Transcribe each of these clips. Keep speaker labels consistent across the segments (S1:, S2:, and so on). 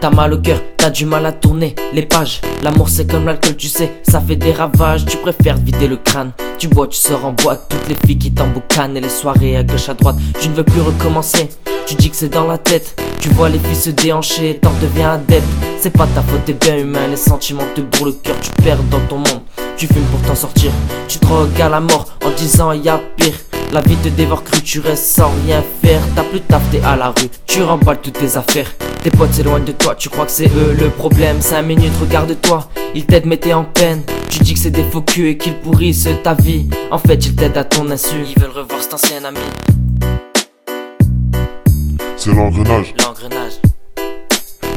S1: T'as mal au cœur, t'as du mal à tourner les pages. L'amour c'est comme l'alcool, tu sais, ça fait des ravages. Tu préfères vider le crâne. Tu bois, tu sors en boîte, toutes les filles qui t'emboucanent et les soirées à gauche à droite. Tu ne veux plus recommencer. Tu dis que c'est dans la tête. Tu vois les filles se déhancher, t'en deviens adepte. C'est pas ta faute, t'es bien humain. Les sentiments te bourrent le cœur, tu perds dans ton monde. Tu fumes pour t'en sortir. Tu drogues à la mort en disant y a pire. La vie te dévore cru, tu restes sans rien faire. Plus taf, t'es à la rue. Tu remballes toutes tes affaires. Tes potes s'éloignent de toi, tu crois que c'est eux le problème. 5 minutes, regarde-toi, ils t'aident mais t'es en peine. Tu dis que c'est des faux culs et qu'ils pourrissent ta vie. En fait, ils t'aident à ton insu. Ils veulent revoir cet ancien ami.
S2: C'est l'engrenage,
S1: L'engrenage,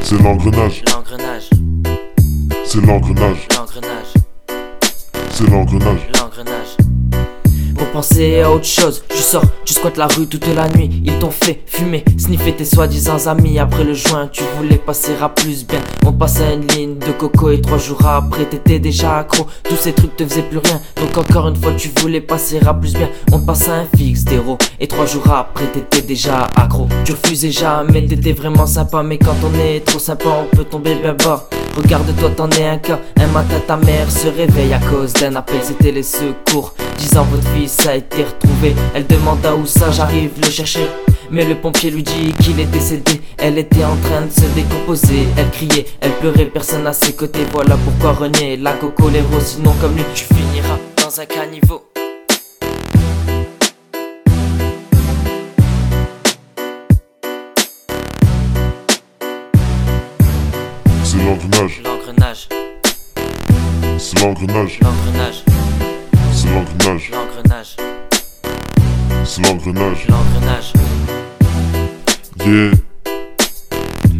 S2: c'est l'engrenage,
S1: l'engrenage,
S2: c'est l'engrenage,
S1: l'engrenage,
S2: c'est l'engrenage.
S1: l'engrenage. Pour penser à autre chose, tu sors, tu squattes la rue toute la nuit. Ils t'ont fait fumer, sniffer tes soi-disant amis. Après le joint, tu voulais passer à plus bien. On passait à une ligne de coco et trois jours après, t'étais déjà accro. Tous ces trucs te faisaient plus rien. Donc encore une fois, tu voulais passer à plus bien. On passait à un fixe d'héros. Et trois jours après, t'étais déjà accro. Tu refusais jamais, t'étais vraiment sympa. Mais quand on est trop sympa, on peut tomber bien bas. Regarde-toi, t'en es un cas. Un matin, ta mère se réveille à cause d'un appel. C'était les secours. Disant votre fils a été retrouvé. Elle demanda où ça, j'arrive le chercher. Mais le pompier lui dit qu'il est décédé. Elle était en train de se décomposer. Elle criait, elle pleurait, personne à ses côtés. Voilà pourquoi renier la coco l'héros. Sinon, comme lui, tu finiras dans un caniveau.
S2: C'est l'engrenage,
S1: L'engrenage,
S2: c'est l'engrenage,
S1: l'engrenage,
S2: c'est l'engrenage,
S1: l'engrenage,
S2: c'est l'engrenage.
S1: l'engrenage.
S2: Yeah.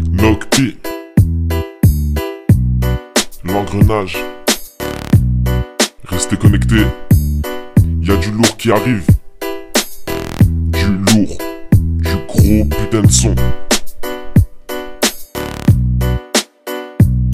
S2: Nocti. L'engrenage. Restez connectés. Y a du lourd qui arrive. Du lourd. Du gros putain de son.